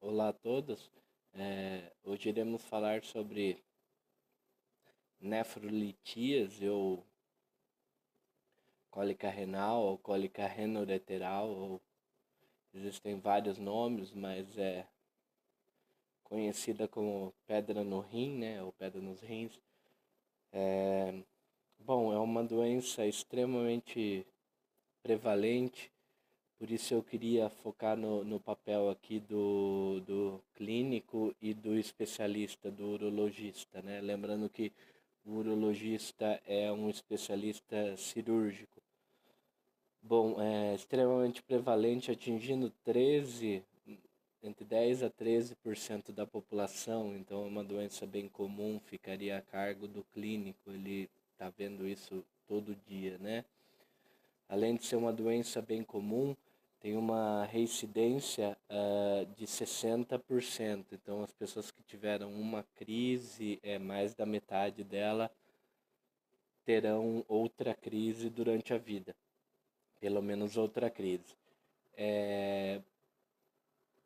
Olá a todos. É, hoje iremos falar sobre nefrolitíase ou cólica renal ou cólica renoureteral. Ou, existem vários nomes, mas é conhecida como pedra no rim, né, ou pedra nos rins. É, bom, é uma doença extremamente prevalente por isso eu queria focar no, no papel aqui do, do clínico e do especialista, do urologista, né? Lembrando que o urologista é um especialista cirúrgico. Bom, é extremamente prevalente, atingindo 13, entre 10 a 13% da população, então é uma doença bem comum, ficaria a cargo do clínico, ele está vendo isso todo dia, né? Além de ser uma doença bem comum, tem uma reincidência uh, de 60%. Então, as pessoas que tiveram uma crise, é, mais da metade dela terão outra crise durante a vida. Pelo menos outra crise. É,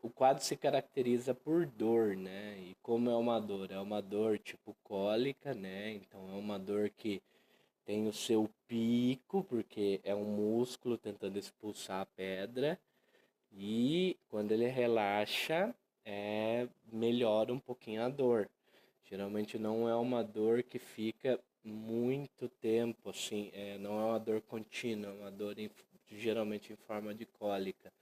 o quadro se caracteriza por dor, né? E como é uma dor? É uma dor tipo cólica, né? Então é uma dor que tem o seu pico, porque é um músculo tentando expulsar a pedra, e quando ele relaxa, é, melhora um pouquinho a dor. Geralmente não é uma dor que fica muito tempo, assim, é, não é uma dor contínua, é uma dor em, geralmente em forma de cólica.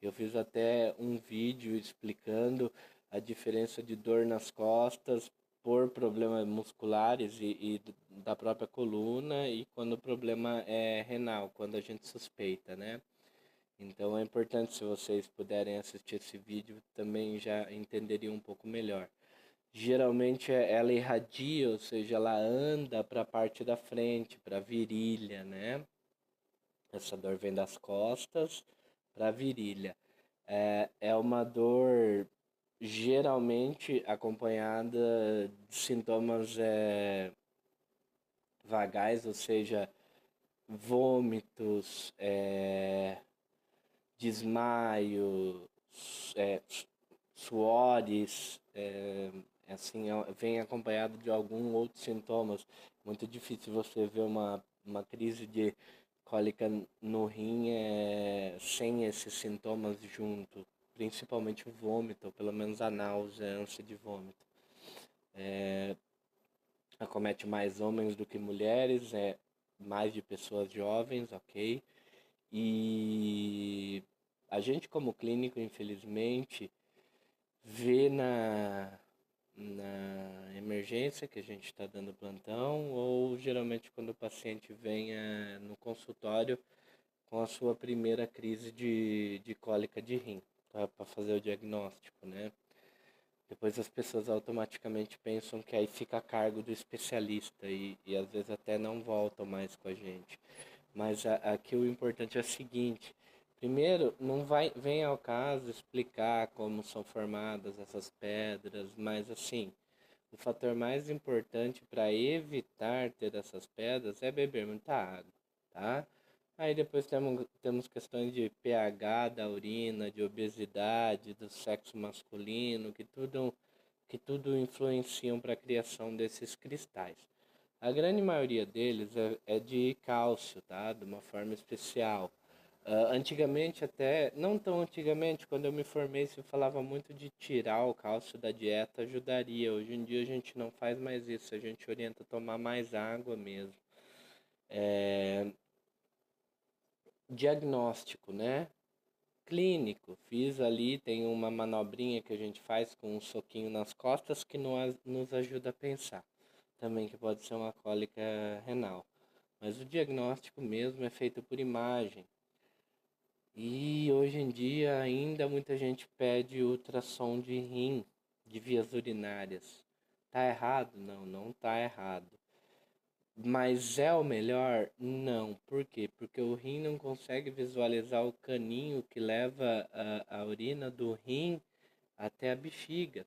Eu fiz até um vídeo explicando a diferença de dor nas costas por problemas musculares e, e, da própria coluna e quando o problema é renal, quando a gente suspeita, né? Então é importante se vocês puderem assistir esse vídeo também já entenderiam um pouco melhor. Geralmente é, ela irradia, ou seja, ela anda para a parte da frente, para a virilha, né? Essa dor vem das costas para a virilha. É, é uma dor geralmente acompanhada de sintomas é, vagais, ou seja, vômitos, é, desmaio, é, suores, é, assim, é, vem acompanhado de algum outros sintomas. Muito difícil você ver uma, uma crise de cólica no rim é, sem esses sintomas junto principalmente o vômito, ou pelo menos a náusea, a ânsia de vômito. É, acomete mais homens do que mulheres, é mais de pessoas jovens, ok? E a gente como clínico, infelizmente, vê na, na emergência que a gente está dando plantão, ou geralmente quando o paciente vem no consultório com a sua primeira crise de, de cólica de rim para fazer o diagnóstico, né? Depois as pessoas automaticamente pensam que aí fica a cargo do especialista e, e às vezes até não voltam mais com a gente. Mas a, aqui o importante é o seguinte: primeiro, não vai, vem ao caso explicar como são formadas essas pedras, mas assim, o fator mais importante para evitar ter essas pedras é beber muita água, tá? Aí depois temos, temos questões de pH da urina, de obesidade, do sexo masculino, que tudo, que tudo influenciam para a criação desses cristais. A grande maioria deles é, é de cálcio, tá? De uma forma especial. Uh, antigamente até, não tão antigamente, quando eu me formei, se falava muito de tirar o cálcio da dieta, ajudaria. Hoje em dia a gente não faz mais isso, a gente orienta a tomar mais água mesmo. É, diagnóstico, né? Clínico, fiz ali, tem uma manobrinha que a gente faz com um soquinho nas costas que nos ajuda a pensar. Também que pode ser uma cólica renal. Mas o diagnóstico mesmo é feito por imagem. E hoje em dia ainda muita gente pede ultrassom de rim, de vias urinárias. Tá errado? Não, não tá errado. Mas é o melhor? Não. Por quê? Porque o rim não consegue visualizar o caninho que leva a, a urina do rim até a bexiga.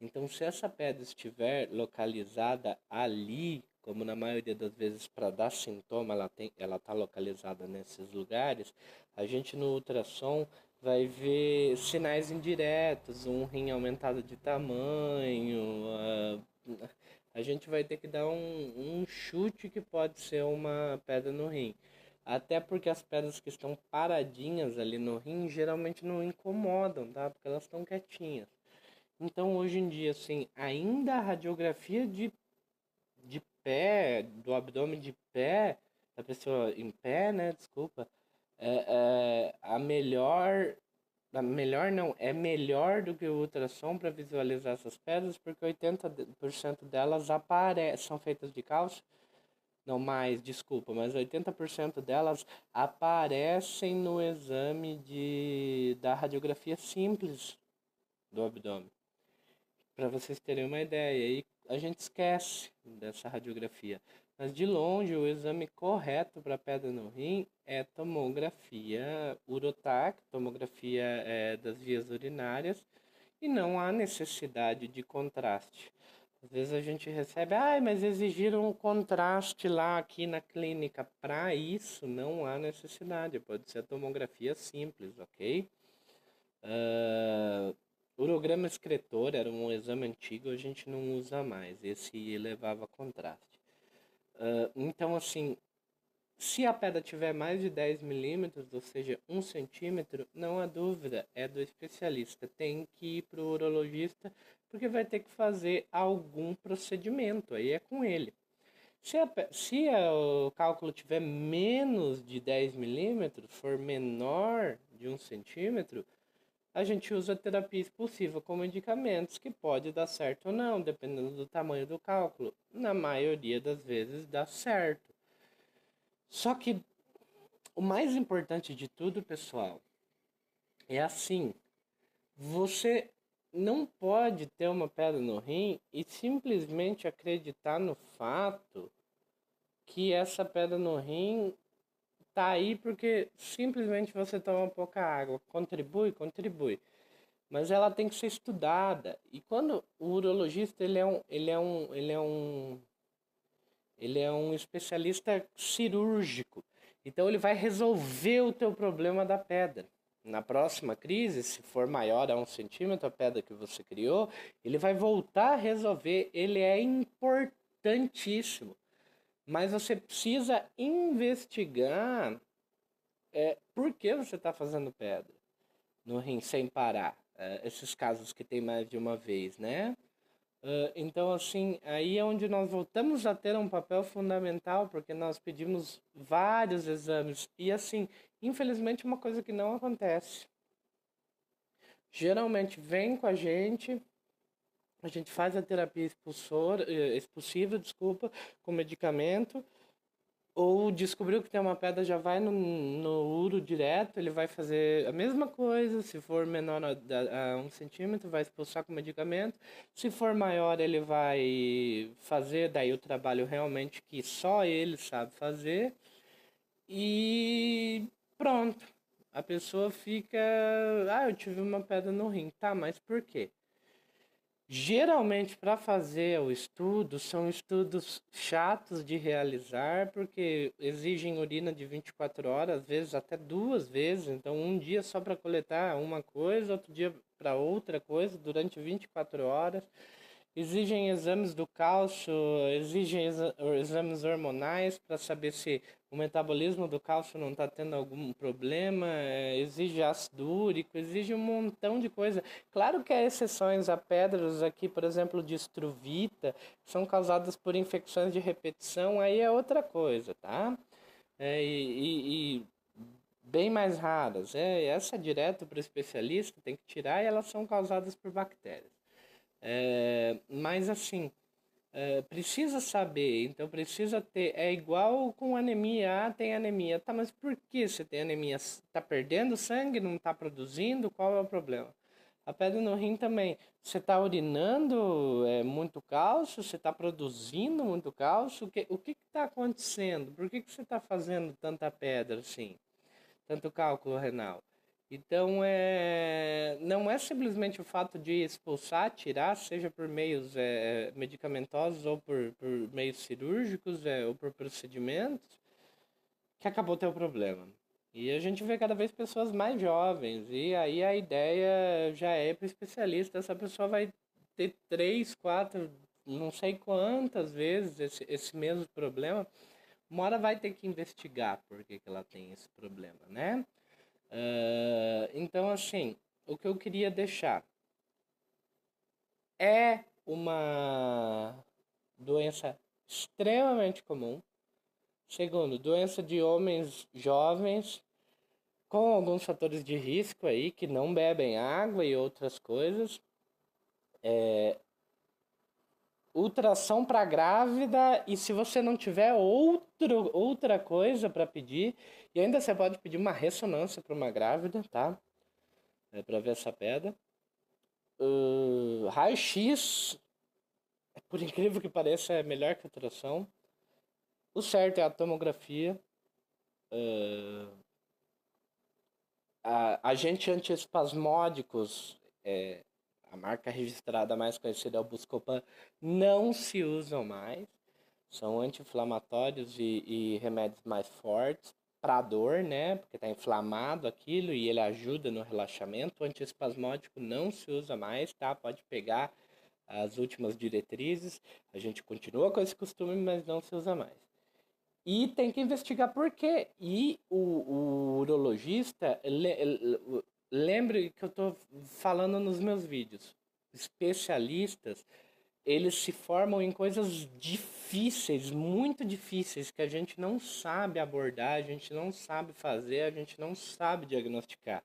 Então, se essa pedra estiver localizada ali, como na maioria das vezes para dar sintoma, ela tem, ela está localizada nesses lugares, a gente no ultrassom vai ver sinais indiretos, um rim aumentado de tamanho. Uh, a gente vai ter que dar um, um chute que pode ser uma pedra no rim. Até porque as pedras que estão paradinhas ali no rim geralmente não incomodam, tá? Porque elas estão quietinhas. Então hoje em dia, assim, ainda a radiografia de, de pé, do abdômen de pé, da pessoa em pé, né? Desculpa, é, é a melhor melhor não, é melhor do que o ultrassom para visualizar essas pedras, porque 80% delas aparecem, são feitas de cálcio, não mais, desculpa, mas 80% delas aparecem no exame de, da radiografia simples do abdômen. Para vocês terem uma ideia, aí a gente esquece dessa radiografia. Mas de longe, o exame correto para pedra no rim é tomografia urotac, tomografia é, das vias urinárias, e não há necessidade de contraste. Às vezes a gente recebe, ah, mas exigiram um contraste lá aqui na clínica. Para isso, não há necessidade, pode ser tomografia simples, ok? Uh, urograma excretor era um exame antigo, a gente não usa mais, esse levava contraste. Uh, então, assim, se a pedra tiver mais de 10 milímetros, ou seja, 1 centímetro, não há dúvida, é do especialista. Tem que ir para o urologista, porque vai ter que fazer algum procedimento, aí é com ele. Se, a, se a, o cálculo tiver menos de 10 milímetros, for menor de 1 centímetro, a gente usa terapia expulsiva com medicamentos, que pode dar certo ou não, dependendo do tamanho do cálculo. Na maioria das vezes dá certo. Só que o mais importante de tudo, pessoal, é assim: você não pode ter uma pedra no rim e simplesmente acreditar no fato que essa pedra no rim tá aí porque simplesmente você toma pouca água. Contribui, contribui. Mas ela tem que ser estudada. E quando o urologista ele é um, ele é um, ele é um, ele é um especialista cirúrgico. Então ele vai resolver o teu problema da pedra. Na próxima crise, se for maior a um centímetro a pedra que você criou, ele vai voltar a resolver. Ele é importantíssimo. Mas você precisa investigar é, por que você está fazendo pedra no rim sem parar. É, esses casos que tem mais de uma vez, né? Uh, então, assim, aí é onde nós voltamos a ter um papel fundamental, porque nós pedimos vários exames. E, assim, infelizmente, uma coisa que não acontece. Geralmente vem com a gente a gente faz a terapia expulsor, eh, expulsiva, desculpa, com medicamento, ou descobriu que tem uma pedra, já vai no, no uro direto, ele vai fazer a mesma coisa, se for menor a, a, um centímetro, vai expulsar com medicamento, se for maior, ele vai fazer daí o trabalho realmente que só ele sabe fazer, e pronto. A pessoa fica, ah, eu tive uma pedra no rim, tá, mas por quê? Geralmente, para fazer o estudo, são estudos chatos de realizar, porque exigem urina de 24 horas, às vezes até duas vezes. Então, um dia só para coletar uma coisa, outro dia para outra coisa, durante 24 horas exigem exames do cálcio, exigem exames hormonais para saber se o metabolismo do cálcio não está tendo algum problema, é, exige ácido úrico, exige um montão de coisa. Claro que há exceções a pedras aqui, por exemplo, de estruvita, que são causadas por infecções de repetição, aí é outra coisa, tá? É, e, e, bem mais raras. É, essa é direto para o especialista, tem que tirar e elas são causadas por bactérias. É, mas assim, é, precisa saber, então precisa ter. É igual com anemia. Ah, tem anemia. Tá, mas por que você tem anemia? Está perdendo sangue? Não está produzindo? Qual é o problema? A pedra no rim também. Você está urinando é, muito cálcio? Você está produzindo muito cálcio? O que o que está acontecendo? Por que, que você está fazendo tanta pedra assim? Tanto cálculo renal? Então, é, não é simplesmente o fato de expulsar, tirar, seja por meios é, medicamentosos ou por, por meios cirúrgicos é, ou por procedimentos, que acabou teu problema. E a gente vê cada vez pessoas mais jovens. E aí a ideia já é para especialista. Essa pessoa vai ter três, quatro, não sei quantas vezes esse, esse mesmo problema. Uma hora vai ter que investigar por que, que ela tem esse problema, né? Uh, então, assim, o que eu queria deixar é uma doença extremamente comum. Segundo, doença de homens jovens com alguns fatores de risco aí, que não bebem água e outras coisas. É, ultrassom para grávida e se você não tiver outro, outra coisa para pedir, e ainda você pode pedir uma ressonância para uma grávida, tá? É para ver essa pedra. Uh, Raio-X, por incrível que pareça, é melhor que a ultrassom. O certo é a tomografia. Uh, a, agente antiespasmódicos, é, a marca registrada mais conhecida é o Buscopan, não se usam mais. São anti-inflamatórios e, e remédios mais fortes para dor, né? Porque está inflamado aquilo e ele ajuda no relaxamento. O antiespasmódico não se usa mais, tá? Pode pegar as últimas diretrizes. A gente continua com esse costume, mas não se usa mais. E tem que investigar por quê. E o, o urologista, lembre que eu estou falando nos meus vídeos. Especialistas, eles se formam em coisas difíceis, muito difíceis, que a gente não sabe abordar, a gente não sabe fazer, a gente não sabe diagnosticar.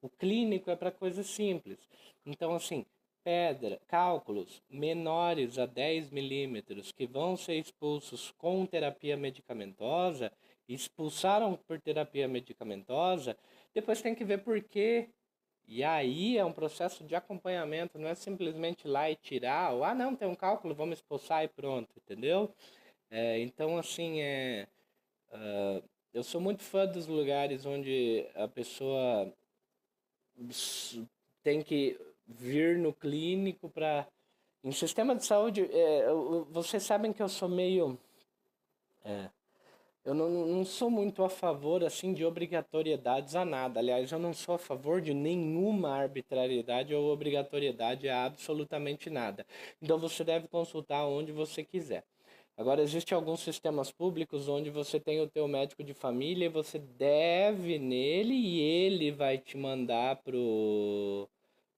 O clínico é para coisas simples. Então, assim, pedra, cálculos menores a 10 milímetros que vão ser expulsos com terapia medicamentosa, expulsaram por terapia medicamentosa, depois tem que ver por quê e aí é um processo de acompanhamento, não é simplesmente ir lá e tirar, ou, ah, não, tem um cálculo, vamos expulsar e pronto, entendeu? É, então, assim, é, uh, eu sou muito fã dos lugares onde a pessoa tem que vir no clínico para. Em sistema de saúde, é, vocês sabem que eu sou meio. É, eu não, não sou muito a favor assim de obrigatoriedades a nada. Aliás, eu não sou a favor de nenhuma arbitrariedade ou obrigatoriedade a absolutamente nada. Então você deve consultar onde você quiser. Agora, existem alguns sistemas públicos onde você tem o teu médico de família e você deve nele e ele vai te mandar pro,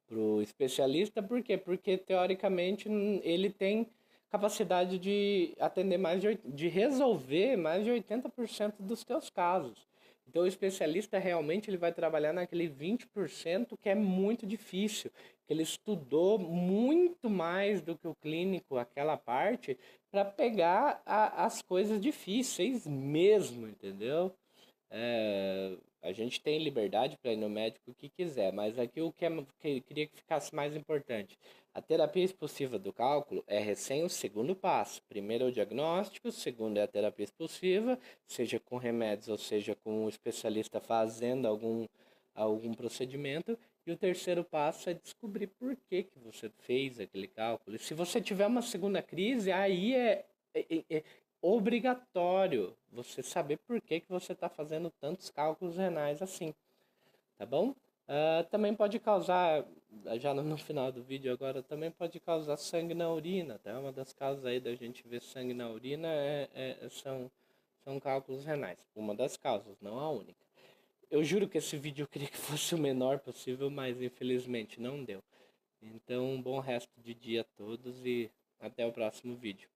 pro especialista. Por quê? Porque, teoricamente, ele tem capacidade de atender mais de, de resolver mais de 80% dos teus casos. Então o especialista realmente ele vai trabalhar naquele 20% que é muito difícil, que ele estudou muito mais do que o clínico aquela parte para pegar a, as coisas difíceis mesmo, entendeu? É, a gente tem liberdade para ir no médico que quiser, mas aqui o que, é, que queria que ficasse mais importante. A terapia expulsiva do cálculo é recém o segundo passo. Primeiro é o diagnóstico, segundo é a terapia expulsiva, seja com remédios ou seja com um especialista fazendo algum, algum procedimento. E o terceiro passo é descobrir por que, que você fez aquele cálculo. E se você tiver uma segunda crise, aí é, é, é obrigatório você saber por que, que você está fazendo tantos cálculos renais assim, tá bom? Uh, também pode causar, já no, final do vídeo agora, também pode causar sangue na urina, tá? Uma das causas aí da gente ver sangue na urina é, é, são, são cálculos renais. Uma das causas, não a única. Eu juro que esse vídeo eu queria que fosse o menor possível, mas infelizmente não deu. Então, um bom resto de dia a todos e até o próximo vídeo.